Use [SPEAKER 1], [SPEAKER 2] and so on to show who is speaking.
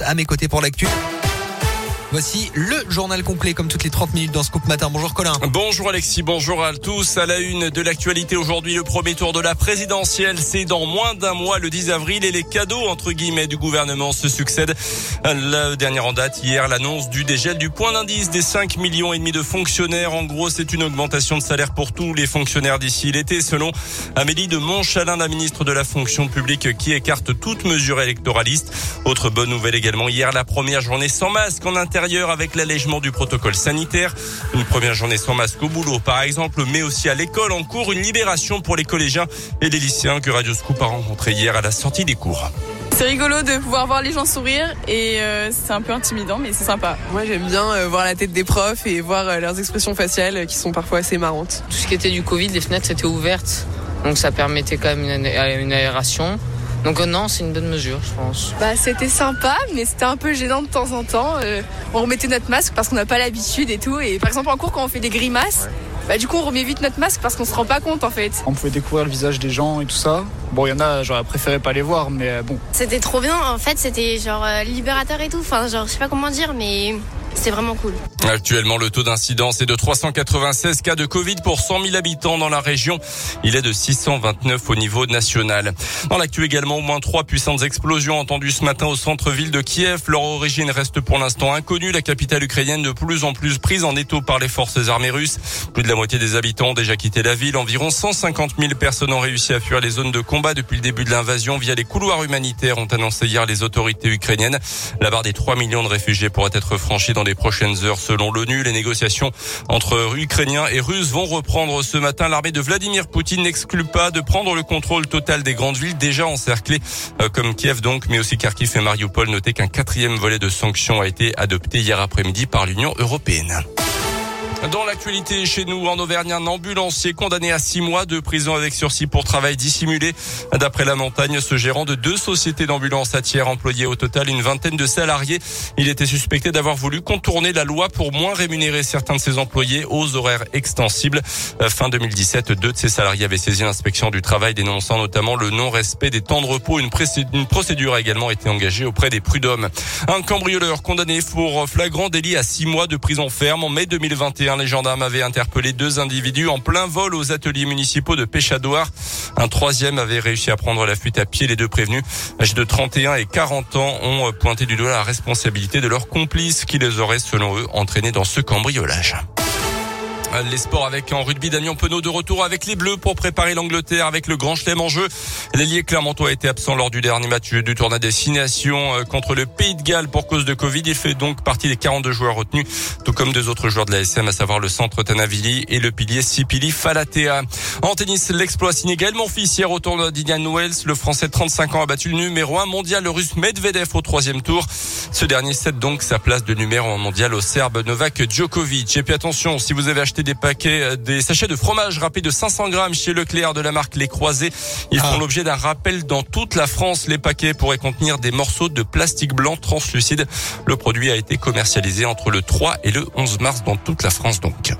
[SPEAKER 1] À mes côtés pour l'actu. Voici le journal complet comme toutes les 30 minutes dans Scoop Matin. Bonjour Colin.
[SPEAKER 2] Bonjour Alexis, bonjour à tous. À la une de l'actualité aujourd'hui, le premier tour de la présidentielle, c'est dans moins d'un mois, le 10 avril, et les cadeaux entre guillemets du gouvernement se succèdent. La dernière en date, hier, l'annonce du dégel du point d'indice des 5 millions et demi de fonctionnaires. En gros, c'est une augmentation de salaire pour tous les fonctionnaires d'ici l'été, selon Amélie de Montchalin, la ministre de la fonction publique, qui écarte toute mesure électoraliste. Autre bonne nouvelle également, hier, la première journée sans masque en avec l'allègement du protocole sanitaire. Une première journée sans masque au boulot, par exemple, mais aussi à l'école en cours. Une libération pour les collégiens et les lycéens que Radio Scoop a rencontrés hier à la sortie des cours.
[SPEAKER 3] C'est rigolo de pouvoir voir les gens sourire et euh, c'est un peu intimidant mais c'est sympa.
[SPEAKER 4] Moi j'aime bien euh, voir la tête des profs et voir euh, leurs expressions faciales qui sont parfois assez marrantes.
[SPEAKER 5] Tout ce qui était du Covid, les fenêtres étaient ouvertes donc ça permettait quand même une, une aération. Donc euh, non, c'est une bonne mesure, je pense.
[SPEAKER 3] Bah, c'était sympa, mais c'était un peu gênant de temps en temps. Euh, on remettait notre masque parce qu'on n'a pas l'habitude et tout. Et par exemple, en cours, quand on fait des grimaces, bah, du coup, on remet vite notre masque parce qu'on se rend pas compte en fait.
[SPEAKER 6] On pouvait découvrir le visage des gens et tout ça. Bon, il y en a, j'aurais préféré pas les voir, mais euh, bon.
[SPEAKER 7] C'était trop bien, en fait, c'était genre libérateur et tout. Enfin, genre, je sais pas comment dire, mais c'est vraiment cool.
[SPEAKER 2] Actuellement, le taux d'incidence est de 396 cas de Covid pour 100 000 habitants dans la région. Il est de 629 au niveau national. Dans l'actu également, au moins trois puissantes explosions entendues ce matin au centre-ville de Kiev. Leur origine reste pour l'instant inconnue. La capitale ukrainienne de plus en plus prise en étau par les forces armées russes. Plus de la moitié des habitants ont déjà quitté la ville. Environ 150 000 personnes ont réussi à fuir les zones de combat depuis le début de l'invasion via les couloirs humanitaires, ont annoncé hier les autorités ukrainiennes. La barre des 3 millions de réfugiés pourrait être franchie dans les prochaines heures selon l'ONU. Les négociations entre Ukrainiens et Russes vont reprendre ce matin. L'armée de Vladimir Poutine n'exclut pas de prendre le contrôle total des grandes villes déjà encerclées euh, comme Kiev donc, mais aussi Kharkiv et Mariupol. Notez qu'un quatrième volet de sanctions a été adopté hier après-midi par l'Union européenne. Dans l'actualité chez nous en Auvergne, un ambulancier condamné à six mois de prison avec sursis pour travail dissimulé. D'après la montagne, ce gérant de deux sociétés d'ambulance à tiers employait au total une vingtaine de salariés. Il était suspecté d'avoir voulu contourner la loi pour moins rémunérer certains de ses employés aux horaires extensibles. Euh, fin 2017, deux de ses salariés avaient saisi l'inspection du travail dénonçant notamment le non-respect des temps de repos. Une, procédure a également été engagée auprès des prud'hommes. Un cambrioleur condamné pour flagrant délit à six mois de prison ferme en mai 2021 les gendarmes avaient interpellé deux individus en plein vol aux ateliers municipaux de Péchadoire. Un troisième avait réussi à prendre la fuite à pied. Les deux prévenus, âgés de 31 et 40 ans, ont pointé du doigt la responsabilité de leurs complices qui les auraient, selon eux, entraînés dans ce cambriolage. Les sports avec en rugby Damien Penaud de retour avec les Bleus pour préparer l'Angleterre avec le Grand Chelem en jeu. L'ailier Clermontois a été absent lors du dernier match du tournoi destination euh, contre le Pays de Galles pour cause de Covid. Il fait donc partie des 42 joueurs retenus, tout comme deux autres joueurs de la SM, à savoir le centre Tanavili et le pilier Sipili Falatea. En tennis, l'exploit signé également hier au tournoi d'Indian Wells. Le Français de 35 ans a battu le numéro 1 mondial, le Russe Medvedev au troisième tour. Ce dernier cède donc sa place de numéro 1 mondial au Serbe Novak Djokovic. Et puis attention, si vous avez acheté des paquets, euh, des sachets de fromage râpé de 500 grammes chez Leclerc de la marque Les Croisés. Ils font ah. l'objet d'un rappel dans toute la France. Les paquets pourraient contenir des morceaux de plastique blanc translucide. Le produit a été commercialisé entre le 3 et le 11 mars dans toute la France donc.